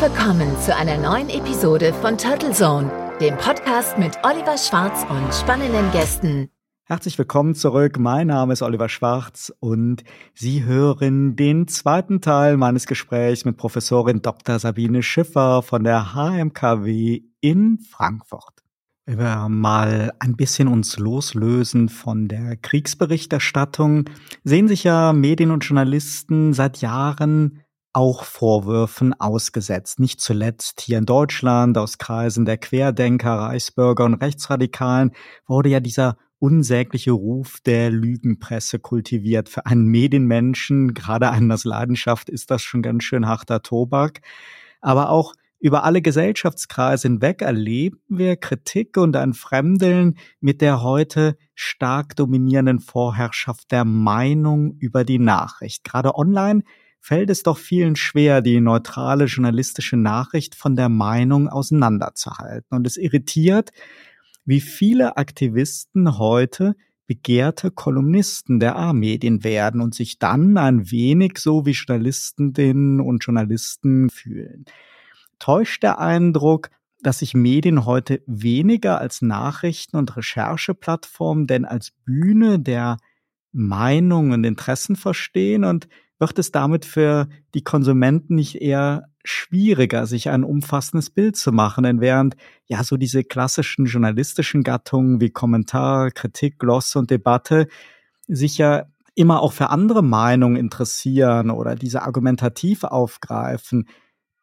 Willkommen zu einer neuen Episode von Turtle Zone, dem Podcast mit Oliver Schwarz und spannenden Gästen. Herzlich willkommen zurück. Mein Name ist Oliver Schwarz und Sie hören den zweiten Teil meines Gesprächs mit Professorin Dr. Sabine Schiffer von der HMKW in Frankfurt. Wenn wir mal ein bisschen uns loslösen von der Kriegsberichterstattung, sehen sich ja Medien und Journalisten seit Jahren auch Vorwürfen ausgesetzt. Nicht zuletzt hier in Deutschland aus Kreisen der Querdenker, Reichsbürger und Rechtsradikalen wurde ja dieser unsägliche Ruf der Lügenpresse kultiviert. Für einen Medienmenschen, gerade einen Leidenschaft, ist das schon ganz schön harter Tobak. Aber auch über alle Gesellschaftskreise hinweg erleben wir Kritik und ein Fremdeln mit der heute stark dominierenden Vorherrschaft der Meinung über die Nachricht. Gerade online fällt es doch vielen schwer, die neutrale journalistische Nachricht von der Meinung auseinanderzuhalten. Und es irritiert, wie viele Aktivisten heute begehrte Kolumnisten der A-Medien werden und sich dann ein wenig so wie Journalistinnen und Journalisten fühlen. Täuscht der Eindruck, dass sich Medien heute weniger als Nachrichten- und Rechercheplattform denn als Bühne der Meinungen und Interessen verstehen und wird es damit für die Konsumenten nicht eher schwieriger, sich ein umfassendes Bild zu machen. Denn während ja so diese klassischen journalistischen Gattungen wie Kommentar, Kritik, Gloss und Debatte sich ja immer auch für andere Meinungen interessieren oder diese argumentativ aufgreifen,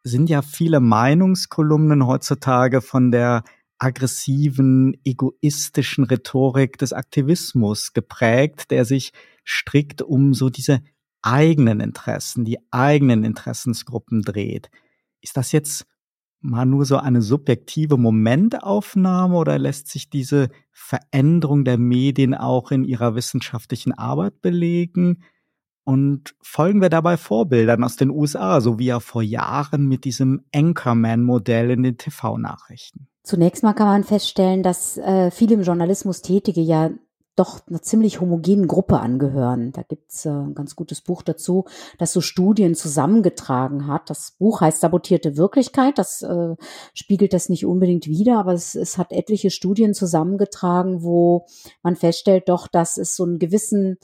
sind ja viele Meinungskolumnen heutzutage von der aggressiven, egoistischen Rhetorik des Aktivismus geprägt, der sich strikt um so diese eigenen Interessen, die eigenen Interessensgruppen dreht. Ist das jetzt mal nur so eine subjektive Momentaufnahme oder lässt sich diese Veränderung der Medien auch in ihrer wissenschaftlichen Arbeit belegen? Und folgen wir dabei Vorbildern aus den USA, so wie ja vor Jahren mit diesem Anchorman-Modell in den TV-Nachrichten? Zunächst mal kann man feststellen, dass äh, viele im Journalismus Tätige ja doch einer ziemlich homogenen Gruppe angehören. Da gibt's äh, ein ganz gutes Buch dazu, das so Studien zusammengetragen hat. Das Buch heißt Sabotierte Wirklichkeit. Das äh, spiegelt das nicht unbedingt wider, aber es, es hat etliche Studien zusammengetragen, wo man feststellt doch, dass es so einen gewissen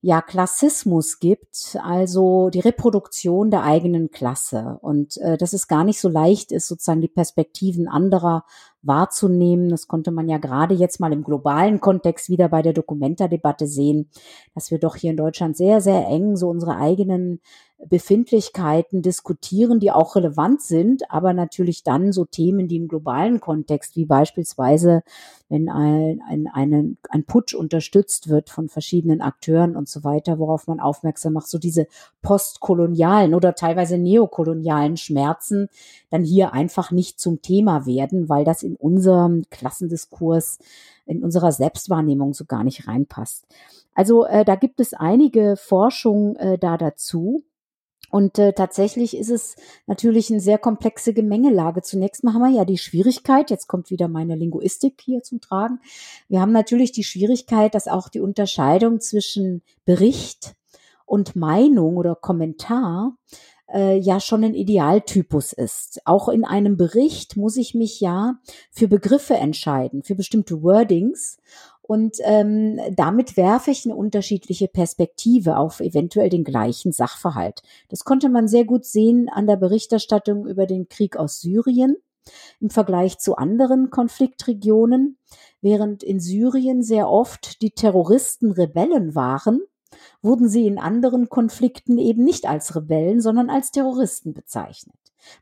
ja Klassismus gibt, also die Reproduktion der eigenen Klasse und äh, dass es gar nicht so leicht ist, sozusagen die Perspektiven anderer wahrzunehmen. Das konnte man ja gerade jetzt mal im globalen Kontext wieder bei der Dokumenta-Debatte sehen, dass wir doch hier in Deutschland sehr, sehr eng so unsere eigenen Befindlichkeiten diskutieren, die auch relevant sind, aber natürlich dann so Themen, die im globalen Kontext, wie beispielsweise, wenn ein, ein, ein, ein Putsch unterstützt wird von verschiedenen Akteuren und so weiter, worauf man aufmerksam macht, so diese postkolonialen oder teilweise neokolonialen Schmerzen dann hier einfach nicht zum Thema werden, weil das in unserem Klassendiskurs, in unserer Selbstwahrnehmung so gar nicht reinpasst. Also äh, da gibt es einige Forschung äh, da dazu. Und äh, tatsächlich ist es natürlich eine sehr komplexe Gemengelage. Zunächst mal haben wir ja die Schwierigkeit, jetzt kommt wieder meine Linguistik hier zum Tragen. Wir haben natürlich die Schwierigkeit, dass auch die Unterscheidung zwischen Bericht und Meinung oder Kommentar äh, ja schon ein Idealtypus ist. Auch in einem Bericht muss ich mich ja für Begriffe entscheiden, für bestimmte Wordings. Und ähm, damit werfe ich eine unterschiedliche Perspektive auf eventuell den gleichen Sachverhalt. Das konnte man sehr gut sehen an der Berichterstattung über den Krieg aus Syrien im Vergleich zu anderen Konfliktregionen. Während in Syrien sehr oft die Terroristen Rebellen waren, wurden sie in anderen Konflikten eben nicht als Rebellen, sondern als Terroristen bezeichnet.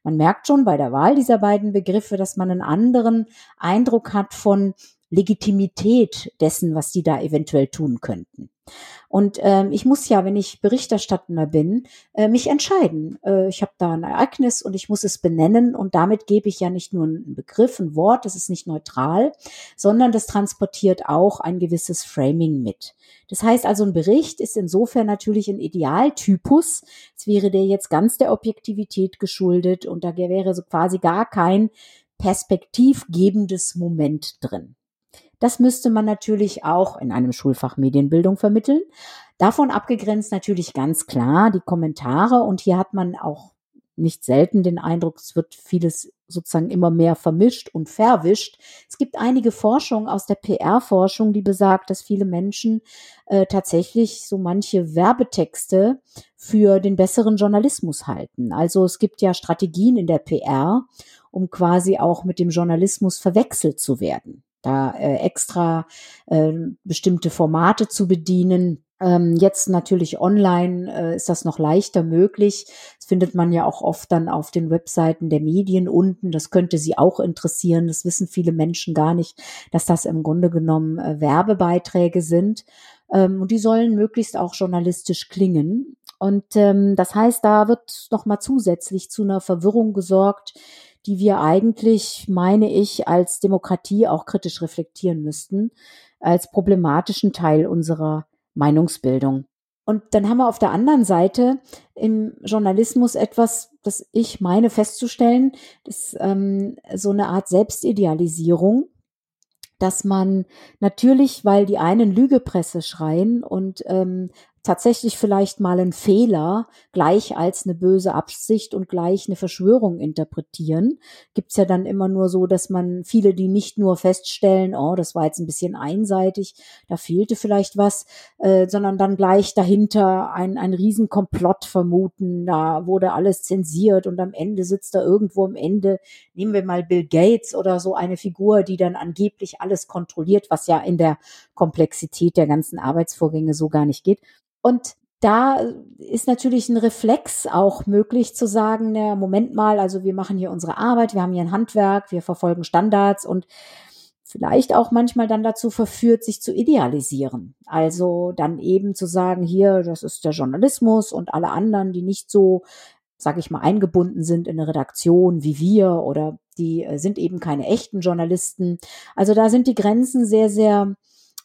Man merkt schon bei der Wahl dieser beiden Begriffe, dass man einen anderen Eindruck hat von Legitimität dessen, was die da eventuell tun könnten. Und ähm, ich muss ja, wenn ich Berichterstattender bin, äh, mich entscheiden. Äh, ich habe da ein Ereignis und ich muss es benennen und damit gebe ich ja nicht nur einen Begriff, ein Wort, das ist nicht neutral, sondern das transportiert auch ein gewisses Framing mit. Das heißt also, ein Bericht ist insofern natürlich ein Idealtypus. Es wäre der jetzt ganz der Objektivität geschuldet und da wäre so quasi gar kein perspektivgebendes Moment drin. Das müsste man natürlich auch in einem Schulfach Medienbildung vermitteln. Davon abgegrenzt natürlich ganz klar die Kommentare und hier hat man auch nicht selten den Eindruck, es wird vieles sozusagen immer mehr vermischt und verwischt. Es gibt einige Forschung aus der PR-Forschung, die besagt, dass viele Menschen äh, tatsächlich so manche Werbetexte für den besseren Journalismus halten. Also es gibt ja Strategien in der PR, um quasi auch mit dem Journalismus verwechselt zu werden. Da äh, extra äh, bestimmte Formate zu bedienen, ähm, jetzt natürlich online äh, ist das noch leichter möglich. Das findet man ja auch oft dann auf den Webseiten der Medien unten. Das könnte Sie auch interessieren. Das wissen viele Menschen gar nicht, dass das im Grunde genommen äh, Werbebeiträge sind. Ähm, und die sollen möglichst auch journalistisch klingen. Und ähm, das heißt, da wird nochmal zusätzlich zu einer Verwirrung gesorgt, die wir eigentlich, meine ich, als Demokratie auch kritisch reflektieren müssten, als problematischen Teil unserer Meinungsbildung. Und dann haben wir auf der anderen Seite im Journalismus etwas, das ich meine festzustellen, das ähm, so eine Art Selbstidealisierung, dass man natürlich, weil die einen Lügepresse schreien und ähm, tatsächlich vielleicht mal einen Fehler gleich als eine böse Absicht und gleich eine Verschwörung interpretieren. Gibt's ja dann immer nur so, dass man viele, die nicht nur feststellen, oh, das war jetzt ein bisschen einseitig, da fehlte vielleicht was, äh, sondern dann gleich dahinter ein, ein Riesenkomplott vermuten, da wurde alles zensiert und am Ende sitzt da irgendwo am Ende, nehmen wir mal Bill Gates oder so eine Figur, die dann angeblich alles kontrolliert, was ja in der Komplexität der ganzen Arbeitsvorgänge so gar nicht geht. Und da ist natürlich ein Reflex auch möglich zu sagen, na, Moment mal, also wir machen hier unsere Arbeit, wir haben hier ein Handwerk, wir verfolgen Standards und vielleicht auch manchmal dann dazu verführt, sich zu idealisieren. Also dann eben zu sagen, hier, das ist der Journalismus und alle anderen, die nicht so, sag ich mal, eingebunden sind in eine Redaktion wie wir oder die äh, sind eben keine echten Journalisten. Also da sind die Grenzen sehr, sehr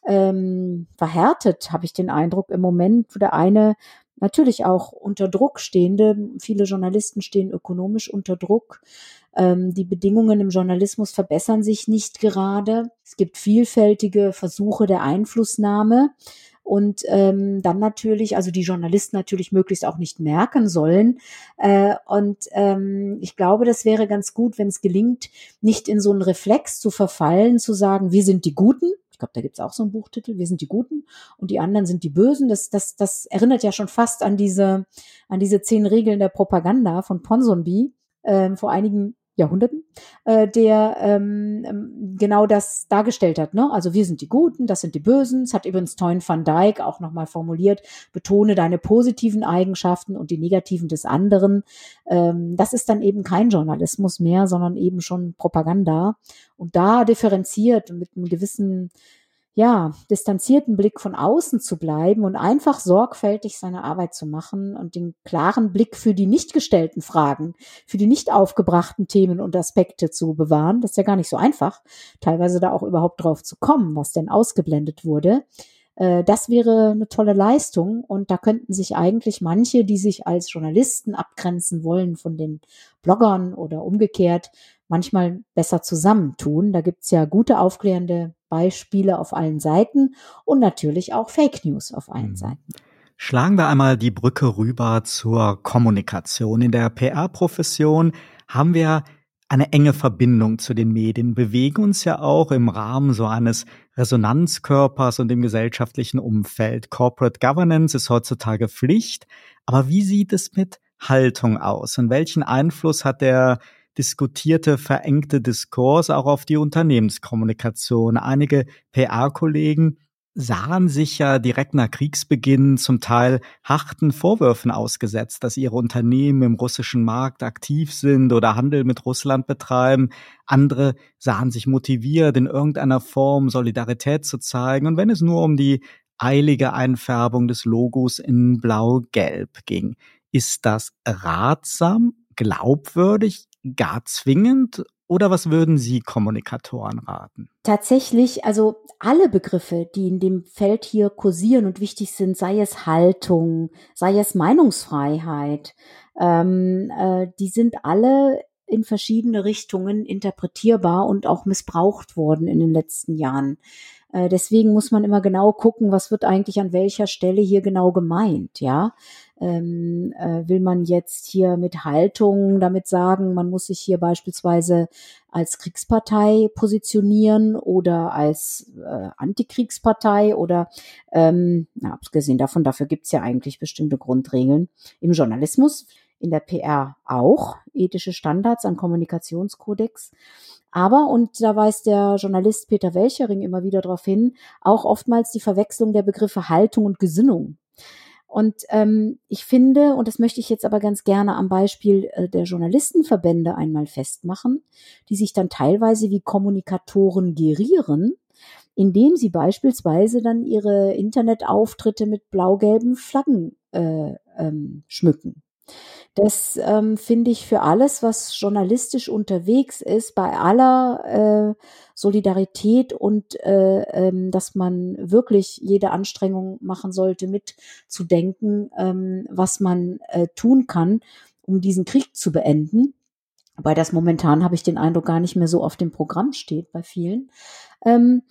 ähm, verhärtet, habe ich den Eindruck im Moment, wo der eine natürlich auch unter Druck stehende, viele Journalisten stehen ökonomisch unter Druck. Ähm, die Bedingungen im Journalismus verbessern sich nicht gerade. Es gibt vielfältige Versuche der Einflussnahme und ähm, dann natürlich, also die Journalisten natürlich möglichst auch nicht merken sollen. Äh, und ähm, ich glaube, das wäre ganz gut, wenn es gelingt, nicht in so einen Reflex zu verfallen, zu sagen, wir sind die Guten, glaube, da gibt es auch so einen Buchtitel, wir sind die Guten und die anderen sind die Bösen. Das, das, das erinnert ja schon fast an diese, an diese zehn Regeln der Propaganda von Ponsonby ähm, vor einigen Jahrhunderten, äh, der ähm, ähm, genau das dargestellt hat. Ne? Also wir sind die Guten, das sind die Bösen. Das hat übrigens Toyn van Dyke auch nochmal formuliert. Betone deine positiven Eigenschaften und die negativen des anderen. Ähm, das ist dann eben kein Journalismus mehr, sondern eben schon Propaganda. Und da differenziert mit einem gewissen ja, distanzierten Blick von außen zu bleiben und einfach sorgfältig seine Arbeit zu machen und den klaren Blick für die nicht gestellten Fragen, für die nicht aufgebrachten Themen und Aspekte zu bewahren. Das ist ja gar nicht so einfach, teilweise da auch überhaupt drauf zu kommen, was denn ausgeblendet wurde. Äh, das wäre eine tolle Leistung und da könnten sich eigentlich manche, die sich als Journalisten abgrenzen wollen von den Bloggern oder umgekehrt, manchmal besser zusammentun. Da gibt's ja gute aufklärende Beispiele auf allen Seiten und natürlich auch Fake News auf allen mhm. Seiten. Schlagen wir einmal die Brücke rüber zur Kommunikation. In der PR-Profession haben wir eine enge Verbindung zu den Medien, bewegen uns ja auch im Rahmen so eines Resonanzkörpers und im gesellschaftlichen Umfeld. Corporate Governance ist heutzutage Pflicht, aber wie sieht es mit Haltung aus und welchen Einfluss hat der diskutierte, verengte Diskurs auch auf die Unternehmenskommunikation. Einige PR-Kollegen sahen sich ja direkt nach Kriegsbeginn zum Teil harten Vorwürfen ausgesetzt, dass ihre Unternehmen im russischen Markt aktiv sind oder Handel mit Russland betreiben. Andere sahen sich motiviert, in irgendeiner Form Solidarität zu zeigen. Und wenn es nur um die eilige Einfärbung des Logos in Blau-Gelb ging, ist das ratsam, glaubwürdig? Gar zwingend oder was würden Sie Kommunikatoren raten? Tatsächlich, also alle Begriffe, die in dem Feld hier kursieren und wichtig sind, sei es Haltung, sei es Meinungsfreiheit, ähm, äh, die sind alle in verschiedene Richtungen interpretierbar und auch missbraucht worden in den letzten Jahren. Äh, deswegen muss man immer genau gucken, was wird eigentlich an welcher Stelle hier genau gemeint, ja. Ähm, äh, will man jetzt hier mit Haltung damit sagen, man muss sich hier beispielsweise als Kriegspartei positionieren oder als äh, Antikriegspartei oder ähm, na, abgesehen davon, dafür gibt's ja eigentlich bestimmte Grundregeln im Journalismus, in der PR auch, ethische Standards an Kommunikationskodex. Aber, und da weist der Journalist Peter Welchering immer wieder darauf hin, auch oftmals die Verwechslung der Begriffe Haltung und Gesinnung. Und ähm, ich finde, und das möchte ich jetzt aber ganz gerne am Beispiel äh, der Journalistenverbände einmal festmachen, die sich dann teilweise wie Kommunikatoren gerieren, indem sie beispielsweise dann ihre Internetauftritte mit blau-gelben Flaggen äh, ähm, schmücken. Das ähm, finde ich für alles, was journalistisch unterwegs ist, bei aller äh, Solidarität und äh, ähm, dass man wirklich jede Anstrengung machen sollte, mitzudenken, ähm, was man äh, tun kann, um diesen Krieg zu beenden. Wobei das momentan habe ich den Eindruck gar nicht mehr so auf dem Programm steht bei vielen. Ähm,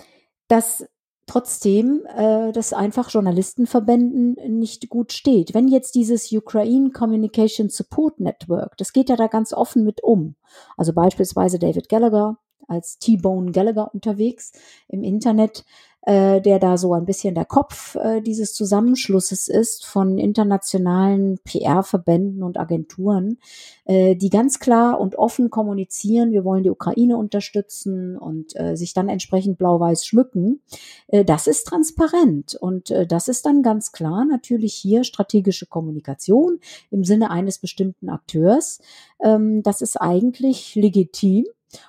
dass trotzdem äh, das einfach Journalistenverbänden nicht gut steht. Wenn jetzt dieses Ukraine Communication Support Network, das geht ja da ganz offen mit um. Also beispielsweise David Gallagher als T-Bone Gallagher unterwegs im Internet, äh, der da so ein bisschen der Kopf äh, dieses Zusammenschlusses ist von internationalen PR-Verbänden und Agenturen, äh, die ganz klar und offen kommunizieren, wir wollen die Ukraine unterstützen und äh, sich dann entsprechend blau-weiß schmücken. Äh, das ist transparent und äh, das ist dann ganz klar natürlich hier strategische Kommunikation im Sinne eines bestimmten Akteurs. Ähm, das ist eigentlich legitim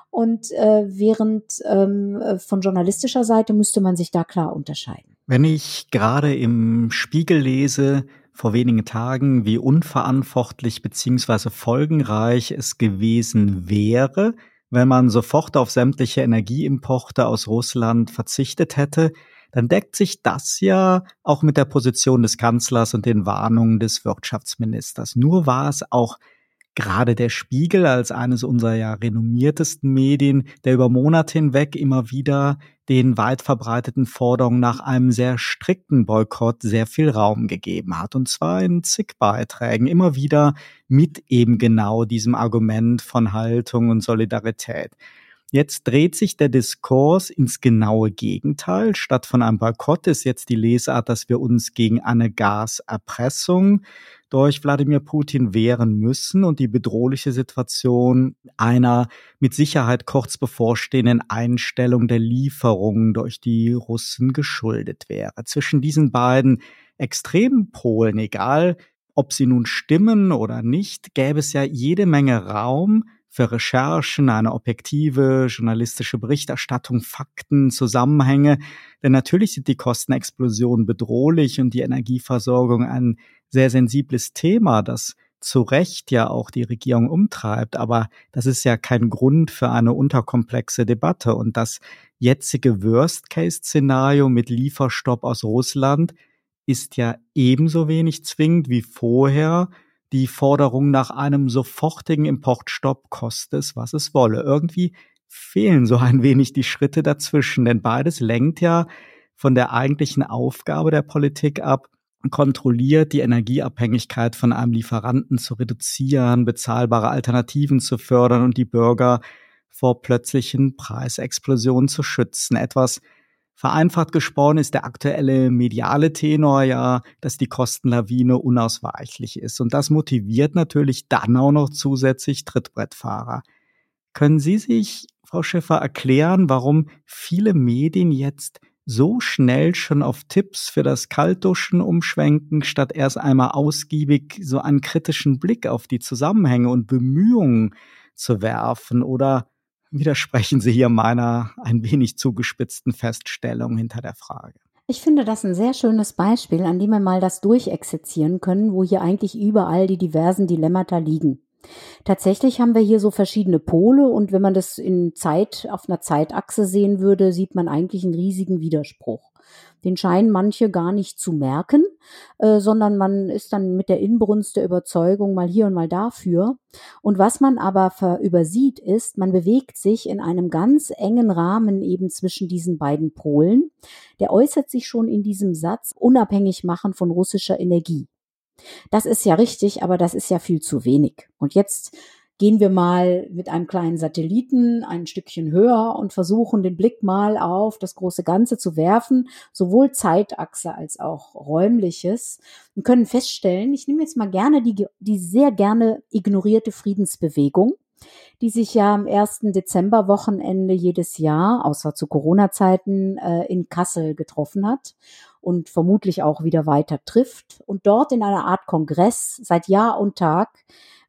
und äh, während ähm, äh, von journalistischer Seite müsste man sich da klar unterscheiden. Wenn ich gerade im Spiegel lese, vor wenigen Tagen, wie unverantwortlich beziehungsweise folgenreich es gewesen wäre, wenn man sofort auf sämtliche Energieimporte aus Russland verzichtet hätte, dann deckt sich das ja auch mit der Position des Kanzlers und den Warnungen des Wirtschaftsministers. Nur war es auch gerade der Spiegel als eines unserer ja renommiertesten Medien, der über Monate hinweg immer wieder den weit verbreiteten Forderungen nach einem sehr strikten Boykott sehr viel Raum gegeben hat. Und zwar in zig Beiträgen, immer wieder mit eben genau diesem Argument von Haltung und Solidarität. Jetzt dreht sich der Diskurs ins genaue Gegenteil. Statt von einem Boykott ist jetzt die Lesart, dass wir uns gegen eine Gaserpressung durch Wladimir Putin wehren müssen und die bedrohliche Situation einer mit Sicherheit kurz bevorstehenden Einstellung der Lieferungen durch die Russen geschuldet wäre. Zwischen diesen beiden extremen Polen, egal ob sie nun stimmen oder nicht, gäbe es ja jede Menge Raum für Recherchen, eine objektive journalistische Berichterstattung, Fakten, Zusammenhänge. Denn natürlich sind die Kostenexplosionen bedrohlich und die Energieversorgung ein sehr sensibles Thema, das zu Recht ja auch die Regierung umtreibt. Aber das ist ja kein Grund für eine unterkomplexe Debatte. Und das jetzige Worst-Case-Szenario mit Lieferstopp aus Russland ist ja ebenso wenig zwingend wie vorher die Forderung nach einem sofortigen Importstopp, koste es, was es wolle. Irgendwie fehlen so ein wenig die Schritte dazwischen, denn beides lenkt ja von der eigentlichen Aufgabe der Politik ab, kontrolliert, die Energieabhängigkeit von einem Lieferanten zu reduzieren, bezahlbare Alternativen zu fördern und die Bürger vor plötzlichen Preisexplosionen zu schützen. Etwas vereinfacht gesprochen ist der aktuelle mediale Tenor ja, dass die Kostenlawine unausweichlich ist. Und das motiviert natürlich dann auch noch zusätzlich Trittbrettfahrer. Können Sie sich, Frau Schiffer, erklären, warum viele Medien jetzt so schnell schon auf Tipps für das Kaltduschen umschwenken, statt erst einmal ausgiebig so einen kritischen Blick auf die Zusammenhänge und Bemühungen zu werfen? Oder widersprechen Sie hier meiner ein wenig zugespitzten Feststellung hinter der Frage? Ich finde das ein sehr schönes Beispiel, an dem wir mal das durchexerzieren können, wo hier eigentlich überall die diversen Dilemmata liegen. Tatsächlich haben wir hier so verschiedene Pole und wenn man das in Zeit, auf einer Zeitachse sehen würde, sieht man eigentlich einen riesigen Widerspruch. Den scheinen manche gar nicht zu merken, äh, sondern man ist dann mit der Inbrunst der Überzeugung mal hier und mal dafür. Und was man aber übersieht, ist, man bewegt sich in einem ganz engen Rahmen eben zwischen diesen beiden Polen. Der äußert sich schon in diesem Satz unabhängig machen von russischer Energie. Das ist ja richtig, aber das ist ja viel zu wenig. Und jetzt gehen wir mal mit einem kleinen Satelliten ein Stückchen höher und versuchen den Blick mal auf das große Ganze zu werfen, sowohl Zeitachse als auch räumliches und können feststellen, ich nehme jetzt mal gerne die, die sehr gerne ignorierte Friedensbewegung, die sich ja am 1. Dezemberwochenende jedes Jahr, außer zu Corona-Zeiten, äh, in Kassel getroffen hat und vermutlich auch wieder weiter trifft und dort in einer Art Kongress seit Jahr und Tag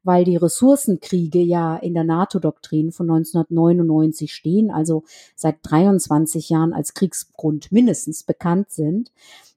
weil die Ressourcenkriege ja in der NATO-Doktrin von 1999 stehen, also seit 23 Jahren als Kriegsgrund mindestens bekannt sind,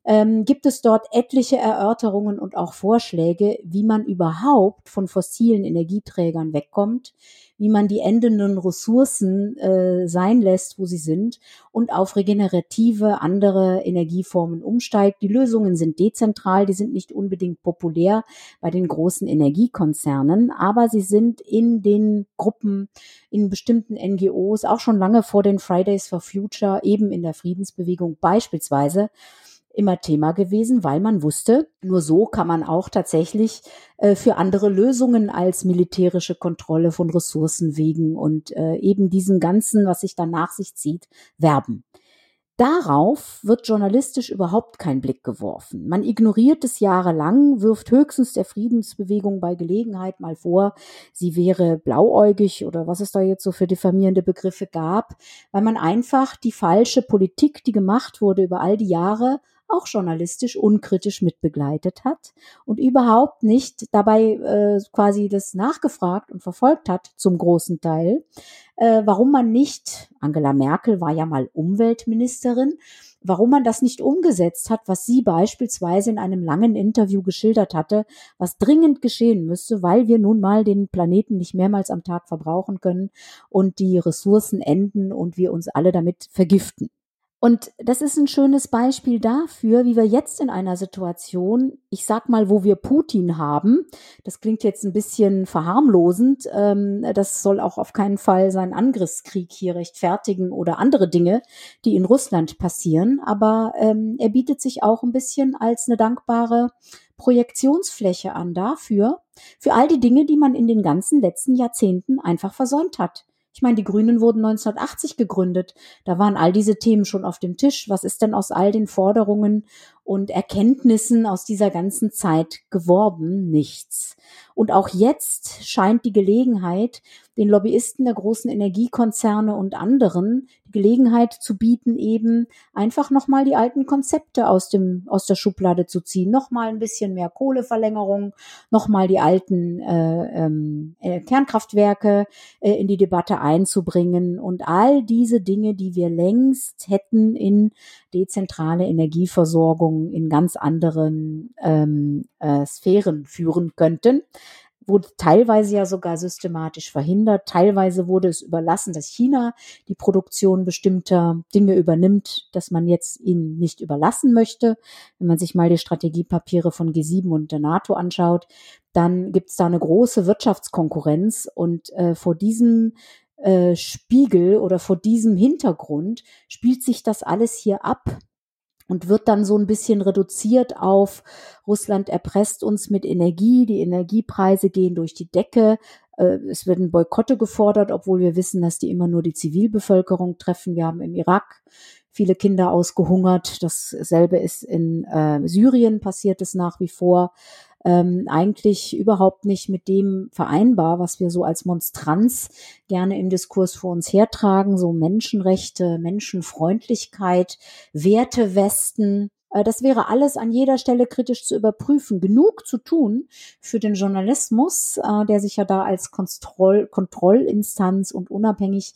ähm, gibt es dort etliche Erörterungen und auch Vorschläge, wie man überhaupt von fossilen Energieträgern wegkommt, wie man die endenden Ressourcen äh, sein lässt, wo sie sind und auf regenerative andere Energieformen umsteigt. Die Lösungen sind dezentral, die sind nicht unbedingt populär bei den großen Energiekonzernen, aber sie sind in den Gruppen, in bestimmten NGOs, auch schon lange vor den Fridays for Future, eben in der Friedensbewegung beispielsweise, immer Thema gewesen, weil man wusste, nur so kann man auch tatsächlich äh, für andere Lösungen als militärische Kontrolle von Ressourcenwegen und äh, eben diesen ganzen, was sich dann nach sich zieht, werben. Darauf wird journalistisch überhaupt kein Blick geworfen. Man ignoriert es jahrelang, wirft höchstens der Friedensbewegung bei Gelegenheit mal vor, sie wäre blauäugig oder was es da jetzt so für diffamierende Begriffe gab, weil man einfach die falsche Politik, die gemacht wurde über all die Jahre, auch journalistisch unkritisch mitbegleitet hat und überhaupt nicht dabei äh, quasi das nachgefragt und verfolgt hat zum großen Teil, äh, warum man nicht, Angela Merkel war ja mal Umweltministerin, warum man das nicht umgesetzt hat, was sie beispielsweise in einem langen Interview geschildert hatte, was dringend geschehen müsste, weil wir nun mal den Planeten nicht mehrmals am Tag verbrauchen können und die Ressourcen enden und wir uns alle damit vergiften. Und das ist ein schönes Beispiel dafür, wie wir jetzt in einer Situation, ich sag mal, wo wir Putin haben, das klingt jetzt ein bisschen verharmlosend, ähm, das soll auch auf keinen Fall seinen Angriffskrieg hier rechtfertigen oder andere Dinge, die in Russland passieren, aber ähm, er bietet sich auch ein bisschen als eine dankbare Projektionsfläche an dafür, für all die Dinge, die man in den ganzen letzten Jahrzehnten einfach versäumt hat. Ich meine, die Grünen wurden 1980 gegründet. Da waren all diese Themen schon auf dem Tisch. Was ist denn aus all den Forderungen und Erkenntnissen aus dieser ganzen Zeit geworden? Nichts. Und auch jetzt scheint die Gelegenheit, den Lobbyisten der großen Energiekonzerne und anderen die Gelegenheit zu bieten, eben einfach nochmal die alten Konzepte aus dem, aus der Schublade zu ziehen. Nochmal ein bisschen mehr Kohleverlängerung, nochmal die alten äh, ähm, äh, Kernkraftwerke äh, in die Debatte einzubringen und all diese Dinge, die wir längst hätten in dezentrale Energieversorgung in ganz anderen ähm, äh, Sphären führen könnten wurde teilweise ja sogar systematisch verhindert. Teilweise wurde es überlassen, dass China die Produktion bestimmter Dinge übernimmt, dass man jetzt ihnen nicht überlassen möchte. Wenn man sich mal die Strategiepapiere von G7 und der NATO anschaut, dann gibt es da eine große Wirtschaftskonkurrenz und äh, vor diesem äh, Spiegel oder vor diesem Hintergrund spielt sich das alles hier ab und wird dann so ein bisschen reduziert auf Russland erpresst uns mit Energie, die Energiepreise gehen durch die Decke, äh, es werden Boykotte gefordert, obwohl wir wissen, dass die immer nur die Zivilbevölkerung treffen. Wir haben im Irak viele Kinder ausgehungert. Dasselbe ist in äh, Syrien passiert es nach wie vor ähm, eigentlich überhaupt nicht mit dem vereinbar, was wir so als Monstranz gerne im Diskurs vor uns hertragen, so Menschenrechte, Menschenfreundlichkeit, Wertewesten. Äh, das wäre alles an jeder Stelle kritisch zu überprüfen. Genug zu tun für den Journalismus, äh, der sich ja da als Kontroll Kontrollinstanz und unabhängig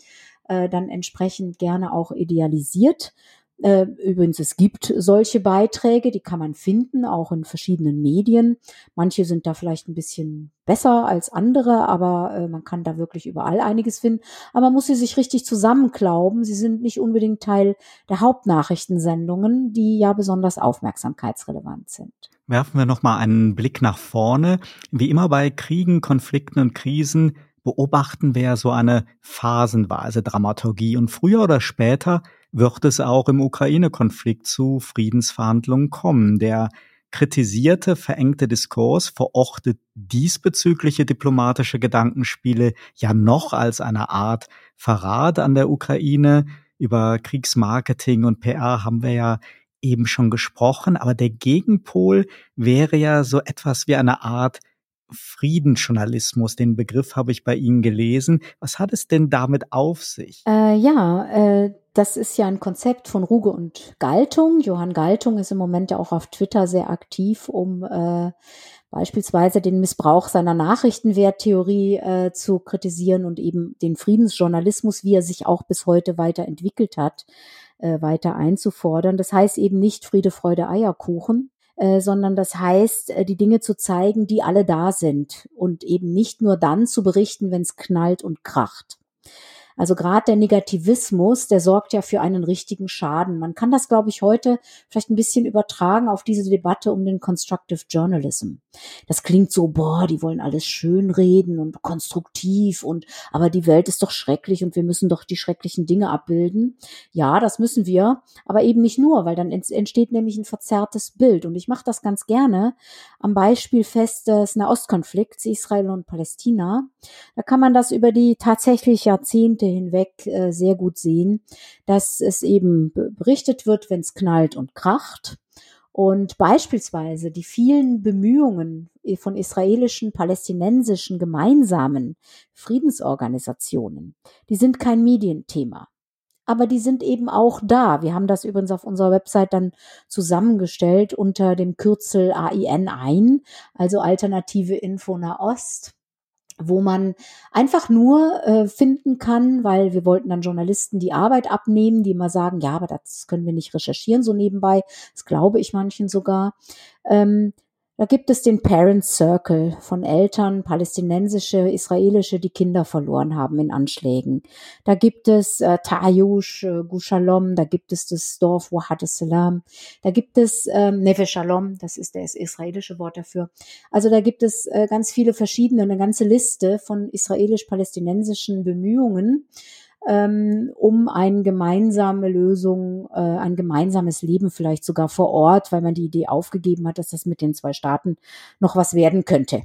äh, dann entsprechend gerne auch idealisiert übrigens, es gibt solche Beiträge, die kann man finden, auch in verschiedenen Medien. Manche sind da vielleicht ein bisschen besser als andere, aber äh, man kann da wirklich überall einiges finden. Aber man muss sie sich richtig zusammenklauben. Sie sind nicht unbedingt Teil der Hauptnachrichtensendungen, die ja besonders aufmerksamkeitsrelevant sind. Werfen wir noch mal einen Blick nach vorne. Wie immer bei Kriegen, Konflikten und Krisen beobachten wir so eine phasenweise Dramaturgie und früher oder später wird es auch im Ukraine-Konflikt zu Friedensverhandlungen kommen. Der kritisierte, verengte Diskurs verortet diesbezügliche diplomatische Gedankenspiele ja noch als eine Art Verrat an der Ukraine. Über Kriegsmarketing und PR haben wir ja eben schon gesprochen, aber der Gegenpol wäre ja so etwas wie eine Art Friedensjournalismus. Den Begriff habe ich bei Ihnen gelesen. Was hat es denn damit auf sich? Äh, ja, äh, das ist ja ein Konzept von Ruge und Galtung. Johann Galtung ist im Moment ja auch auf Twitter sehr aktiv, um äh, beispielsweise den Missbrauch seiner Nachrichtenwerttheorie äh, zu kritisieren und eben den Friedensjournalismus, wie er sich auch bis heute weiterentwickelt hat, äh, weiter einzufordern. Das heißt eben nicht Friede, Freude, Eierkuchen, äh, sondern das heißt, äh, die Dinge zu zeigen, die alle da sind und eben nicht nur dann zu berichten, wenn es knallt und kracht. Also gerade der Negativismus, der sorgt ja für einen richtigen Schaden. Man kann das, glaube ich, heute vielleicht ein bisschen übertragen auf diese Debatte um den Constructive Journalism. Das klingt so, boah, die wollen alles schön reden und konstruktiv und aber die Welt ist doch schrecklich und wir müssen doch die schrecklichen Dinge abbilden. Ja, das müssen wir, aber eben nicht nur, weil dann entsteht nämlich ein verzerrtes Bild. Und ich mache das ganz gerne am Beispiel fest des Nahostkonflikts Israel und Palästina. Da kann man das über die tatsächlich Jahrzehnte hinweg äh, sehr gut sehen, dass es eben berichtet wird, wenn es knallt und kracht. Und beispielsweise die vielen Bemühungen von israelischen, palästinensischen gemeinsamen Friedensorganisationen, die sind kein Medienthema. Aber die sind eben auch da. Wir haben das übrigens auf unserer Website dann zusammengestellt unter dem Kürzel AIN ein, also Alternative Info Nahost wo man einfach nur äh, finden kann, weil wir wollten dann Journalisten die Arbeit abnehmen, die immer sagen, ja, aber das können wir nicht recherchieren so nebenbei. Das glaube ich manchen sogar. Ähm, da gibt es den Parent Circle von Eltern, palästinensische, israelische, die Kinder verloren haben in Anschlägen. Da gibt es äh, Tayush, äh, Gushalom, da gibt es das Dorf Wahad salam da gibt es ähm, Neve Shalom, das ist das israelische Wort dafür. Also da gibt es äh, ganz viele verschiedene, eine ganze Liste von israelisch-palästinensischen Bemühungen, ähm, um eine gemeinsame Lösung, äh, ein gemeinsames Leben vielleicht sogar vor Ort, weil man die Idee aufgegeben hat, dass das mit den zwei Staaten noch was werden könnte.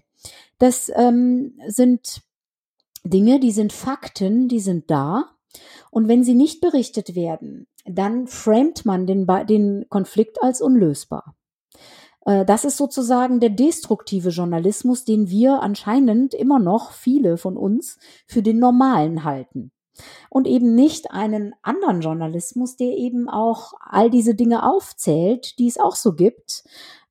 Das ähm, sind Dinge, die sind Fakten, die sind da. Und wenn sie nicht berichtet werden, dann framet man den, den Konflikt als unlösbar. Äh, das ist sozusagen der destruktive Journalismus, den wir anscheinend immer noch viele von uns für den normalen halten und eben nicht einen anderen Journalismus, der eben auch all diese Dinge aufzählt, die es auch so gibt,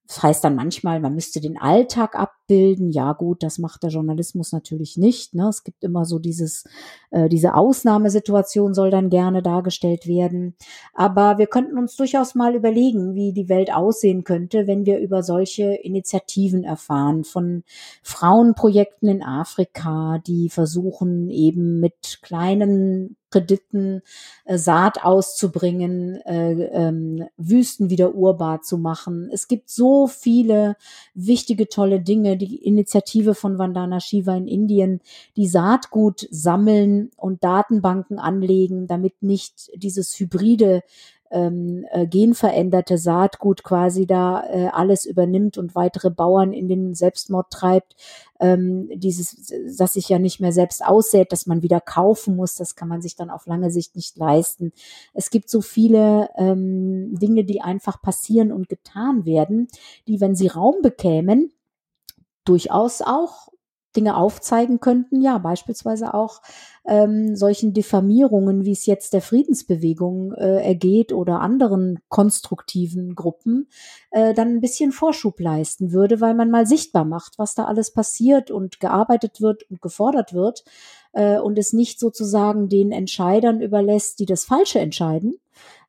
das heißt dann manchmal, man müsste den Alltag abbilden. Ja gut, das macht der Journalismus natürlich nicht. Ne? Es gibt immer so dieses, äh, diese Ausnahmesituation soll dann gerne dargestellt werden. Aber wir könnten uns durchaus mal überlegen, wie die Welt aussehen könnte, wenn wir über solche Initiativen erfahren von Frauenprojekten in Afrika, die versuchen eben mit kleinen Krediten äh, Saat auszubringen, äh, ähm, Wüsten wieder urbar zu machen. Es gibt so viele wichtige, tolle Dinge. Die Initiative von Vandana Shiva in Indien, die Saatgut sammeln und Datenbanken anlegen, damit nicht dieses hybride ähm, äh, genveränderte Saatgut quasi da äh, alles übernimmt und weitere Bauern in den Selbstmord treibt, ähm, dieses, das sich ja nicht mehr selbst aussät, dass man wieder kaufen muss, das kann man sich dann auf lange Sicht nicht leisten. Es gibt so viele ähm, Dinge, die einfach passieren und getan werden, die, wenn sie Raum bekämen, durchaus auch Dinge aufzeigen könnten, ja, beispielsweise auch ähm, solchen Diffamierungen, wie es jetzt der Friedensbewegung äh, ergeht oder anderen konstruktiven Gruppen, äh, dann ein bisschen Vorschub leisten würde, weil man mal sichtbar macht, was da alles passiert und gearbeitet wird und gefordert wird äh, und es nicht sozusagen den Entscheidern überlässt, die das Falsche entscheiden,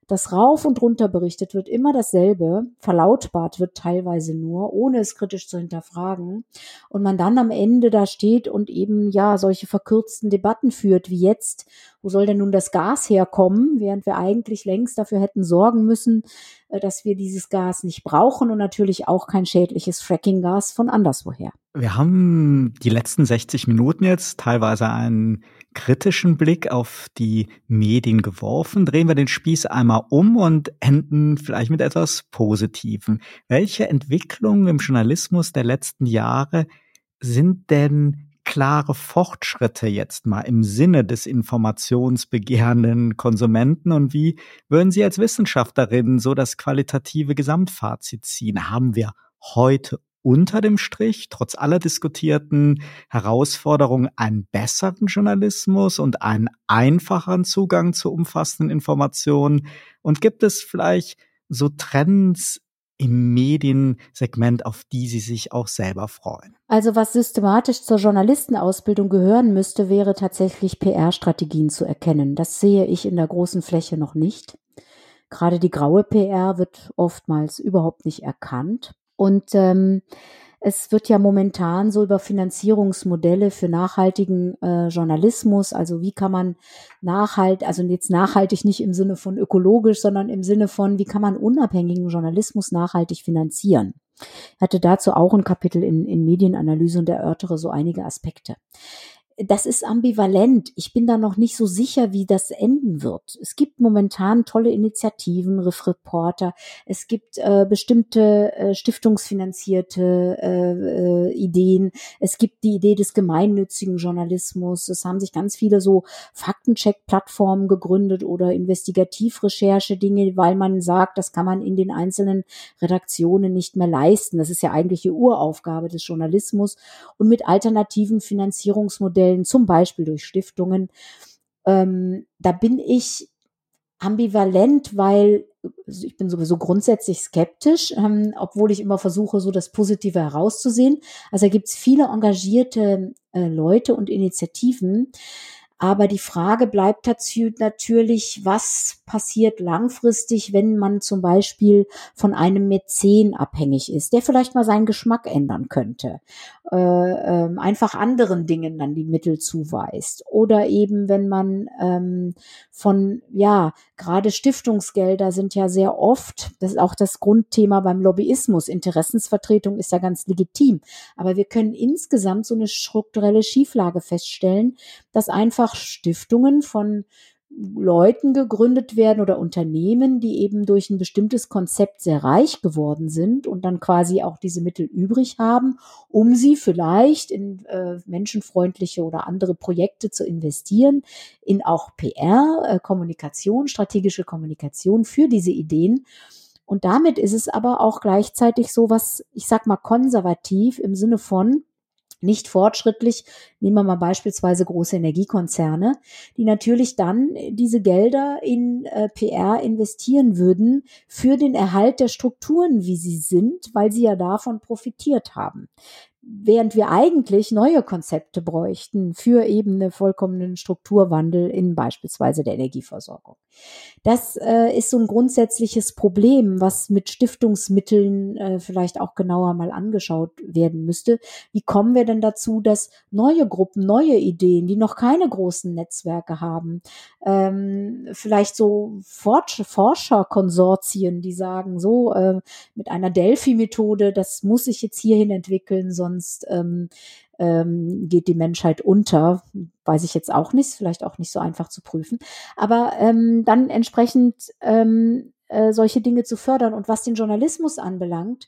das rauf und runter berichtet wird, immer dasselbe, verlautbart wird teilweise nur, ohne es kritisch zu hinterfragen. Und man dann am Ende da steht und eben ja solche verkürzten Debatten führt, wie jetzt, wo soll denn nun das Gas herkommen, während wir eigentlich längst dafür hätten sorgen müssen, äh, dass wir dieses Gas nicht brauchen und natürlich auch kein schädliches Fracking-Gas von anderswoher. Wir haben die letzten 60 Minuten jetzt teilweise einen kritischen Blick auf die Medien geworfen. Drehen wir den Spieß einmal um und enden vielleicht mit etwas Positivem. Welche Entwicklungen im Journalismus der letzten Jahre sind denn klare Fortschritte jetzt mal im Sinne des informationsbegehrenden Konsumenten und wie würden Sie als Wissenschaftlerin so das qualitative Gesamtfazit ziehen? Haben wir heute unter dem Strich, trotz aller diskutierten Herausforderungen, einen besseren Journalismus und einen einfacheren Zugang zu umfassenden Informationen? Und gibt es vielleicht so Trends im Mediensegment, auf die Sie sich auch selber freuen? Also was systematisch zur Journalistenausbildung gehören müsste, wäre tatsächlich PR-Strategien zu erkennen. Das sehe ich in der großen Fläche noch nicht. Gerade die graue PR wird oftmals überhaupt nicht erkannt. Und ähm, es wird ja momentan so über Finanzierungsmodelle für nachhaltigen äh, Journalismus, also wie kann man nachhalt, also jetzt nachhaltig nicht im Sinne von ökologisch, sondern im Sinne von, wie kann man unabhängigen Journalismus nachhaltig finanzieren. Ich hatte dazu auch ein Kapitel in, in Medienanalyse und erörtere so einige Aspekte das ist ambivalent. Ich bin da noch nicht so sicher, wie das enden wird. Es gibt momentan tolle Initiativen, Riff Reporter. Es gibt äh, bestimmte äh, stiftungsfinanzierte äh, äh, Ideen. Es gibt die Idee des gemeinnützigen Journalismus. Es haben sich ganz viele so Faktencheck-Plattformen gegründet oder Investigativrecherche-Dinge, weil man sagt, das kann man in den einzelnen Redaktionen nicht mehr leisten. Das ist ja eigentlich die Uraufgabe des Journalismus. Und mit alternativen Finanzierungsmodellen Stellen, zum Beispiel durch Stiftungen. Ähm, da bin ich ambivalent, weil also ich bin sowieso grundsätzlich skeptisch, ähm, obwohl ich immer versuche, so das Positive herauszusehen. Also da gibt es viele engagierte äh, Leute und Initiativen, aber die Frage bleibt dazu natürlich, was passiert langfristig, wenn man zum Beispiel von einem Mäzen abhängig ist, der vielleicht mal seinen Geschmack ändern könnte, äh, äh, einfach anderen Dingen dann die Mittel zuweist. Oder eben, wenn man ähm, von, ja, gerade Stiftungsgelder sind ja sehr oft, das ist auch das Grundthema beim Lobbyismus, Interessensvertretung ist ja ganz legitim. Aber wir können insgesamt so eine strukturelle Schieflage feststellen, dass einfach Stiftungen von Leuten gegründet werden oder Unternehmen, die eben durch ein bestimmtes Konzept sehr reich geworden sind und dann quasi auch diese Mittel übrig haben, um sie vielleicht in äh, menschenfreundliche oder andere Projekte zu investieren, in auch PR, äh, Kommunikation, strategische Kommunikation für diese Ideen. Und damit ist es aber auch gleichzeitig so was, ich sag mal, konservativ im Sinne von, nicht fortschrittlich. Nehmen wir mal beispielsweise große Energiekonzerne, die natürlich dann diese Gelder in äh, PR investieren würden für den Erhalt der Strukturen, wie sie sind, weil sie ja davon profitiert haben während wir eigentlich neue Konzepte bräuchten für eben einen vollkommenen Strukturwandel in beispielsweise der Energieversorgung. Das äh, ist so ein grundsätzliches Problem, was mit Stiftungsmitteln äh, vielleicht auch genauer mal angeschaut werden müsste. Wie kommen wir denn dazu, dass neue Gruppen, neue Ideen, die noch keine großen Netzwerke haben, ähm, vielleicht so Forscherkonsortien, die sagen, so äh, mit einer Delphi-Methode, das muss ich jetzt hierhin entwickeln, sonst ähm, ähm, geht die Menschheit unter. Weiß ich jetzt auch nicht, vielleicht auch nicht so einfach zu prüfen. Aber ähm, dann entsprechend ähm, äh, solche Dinge zu fördern. Und was den Journalismus anbelangt,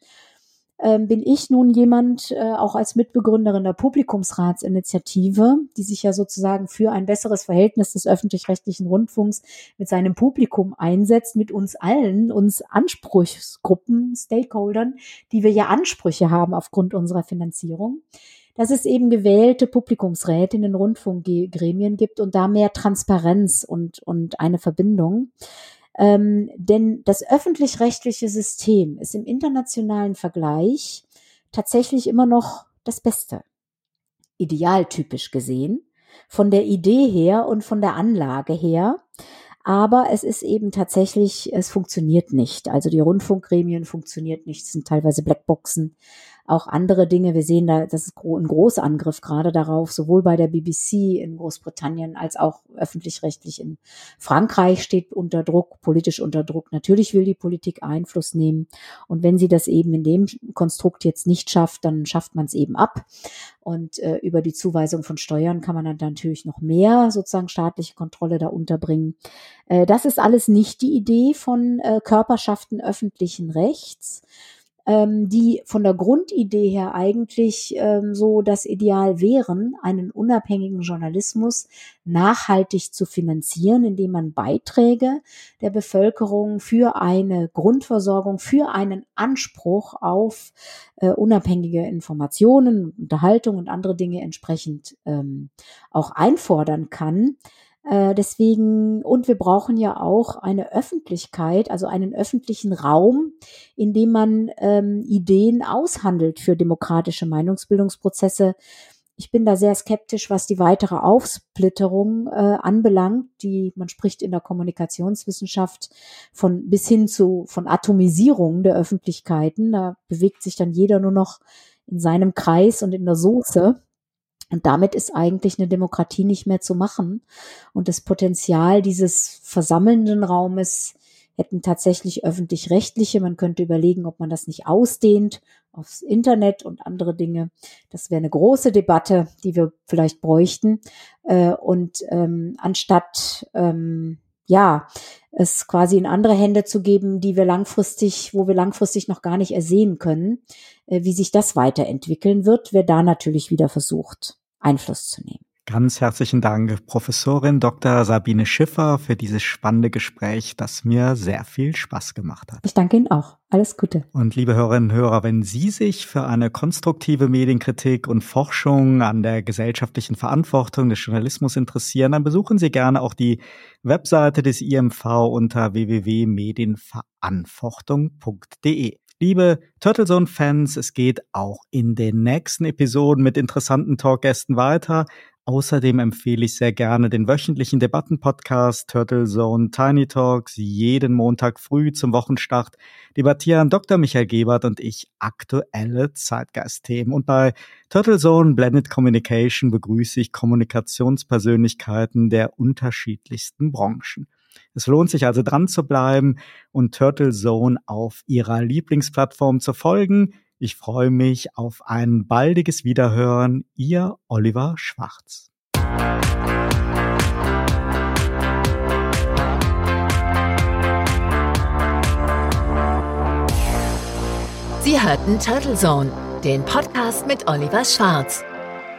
ähm, bin ich nun jemand, äh, auch als Mitbegründerin der Publikumsratsinitiative, die sich ja sozusagen für ein besseres Verhältnis des öffentlich-rechtlichen Rundfunks mit seinem Publikum einsetzt, mit uns allen, uns Anspruchsgruppen, Stakeholdern, die wir ja Ansprüche haben aufgrund unserer Finanzierung dass es eben gewählte Publikumsräte in den Rundfunkgremien gibt und da mehr Transparenz und, und eine Verbindung. Ähm, denn das öffentlich-rechtliche System ist im internationalen Vergleich tatsächlich immer noch das Beste. Idealtypisch gesehen, von der Idee her und von der Anlage her. Aber es ist eben tatsächlich, es funktioniert nicht. Also die Rundfunkgremien funktioniert nicht, sind teilweise Blackboxen auch andere Dinge. Wir sehen da, das ist ein Großangriff gerade darauf, sowohl bei der BBC in Großbritannien als auch öffentlich-rechtlich in Frankreich steht unter Druck, politisch unter Druck. Natürlich will die Politik Einfluss nehmen. Und wenn sie das eben in dem Konstrukt jetzt nicht schafft, dann schafft man es eben ab. Und äh, über die Zuweisung von Steuern kann man dann natürlich noch mehr sozusagen staatliche Kontrolle da unterbringen. Äh, das ist alles nicht die Idee von äh, Körperschaften öffentlichen Rechts ähm, die von der Grundidee her eigentlich ähm, so das Ideal wären, einen unabhängigen Journalismus nachhaltig zu finanzieren, indem man Beiträge der Bevölkerung für eine Grundversorgung, für einen Anspruch auf äh, unabhängige Informationen, Unterhaltung und andere Dinge entsprechend ähm, auch einfordern kann. Äh, deswegen, und wir brauchen ja auch eine Öffentlichkeit, also einen öffentlichen Raum, in dem man ähm, Ideen aushandelt für demokratische Meinungsbildungsprozesse. Ich bin da sehr skeptisch, was die weitere Aufsplitterung äh, anbelangt. Die man spricht in der Kommunikationswissenschaft von bis hin zu von Atomisierung der Öffentlichkeiten. Da bewegt sich dann jeder nur noch in seinem Kreis und in der Soße. Und damit ist eigentlich eine Demokratie nicht mehr zu machen. Und das Potenzial dieses versammelnden Raumes hätten tatsächlich öffentlich-rechtliche. Man könnte überlegen, ob man das nicht ausdehnt aufs Internet und andere Dinge. Das wäre eine große Debatte, die wir vielleicht bräuchten. Äh, und ähm, anstatt ähm, ja, es quasi in andere Hände zu geben, die wir langfristig, wo wir langfristig noch gar nicht ersehen können, äh, wie sich das weiterentwickeln wird, wer da natürlich wieder versucht, Einfluss zu nehmen. Ganz herzlichen Dank, Professorin Dr. Sabine Schiffer, für dieses spannende Gespräch, das mir sehr viel Spaß gemacht hat. Ich danke Ihnen auch. Alles Gute. Und liebe Hörerinnen und Hörer, wenn Sie sich für eine konstruktive Medienkritik und Forschung an der gesellschaftlichen Verantwortung des Journalismus interessieren, dann besuchen Sie gerne auch die Webseite des IMV unter www.medienverantwortung.de. Liebe Turtlezone-Fans, es geht auch in den nächsten Episoden mit interessanten Talkgästen weiter. Außerdem empfehle ich sehr gerne den wöchentlichen Debattenpodcast Turtle Zone Tiny Talks. Jeden Montag früh zum Wochenstart debattieren Dr. Michael Gebert und ich aktuelle Zeitgeistthemen. Und bei Turtle Zone Blended Communication begrüße ich Kommunikationspersönlichkeiten der unterschiedlichsten Branchen. Es lohnt sich also dran zu bleiben und Turtle Zone auf ihrer Lieblingsplattform zu folgen. Ich freue mich auf ein baldiges Wiederhören. Ihr Oliver Schwarz. Sie hörten Turtle Zone, den Podcast mit Oliver Schwarz.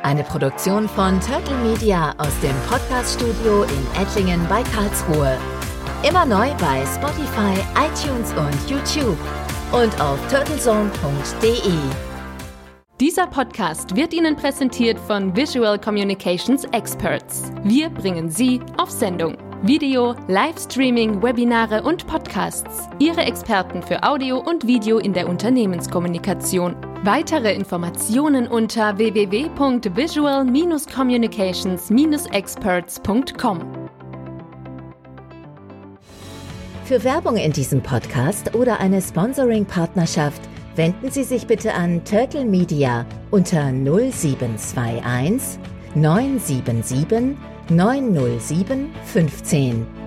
Eine Produktion von Turtle Media aus dem Podcaststudio in Ettlingen bei Karlsruhe. Immer neu bei Spotify, iTunes und YouTube und auf turtlezone.de. Dieser Podcast wird Ihnen präsentiert von Visual Communications Experts. Wir bringen Sie auf Sendung. Video, Livestreaming, Webinare und Podcasts. Ihre Experten für Audio und Video in der Unternehmenskommunikation. Weitere Informationen unter www.visual-communications-experts.com. Für Werbung in diesem Podcast oder eine Sponsoring-Partnerschaft wenden Sie sich bitte an Turtle Media unter 0721 977 907 15.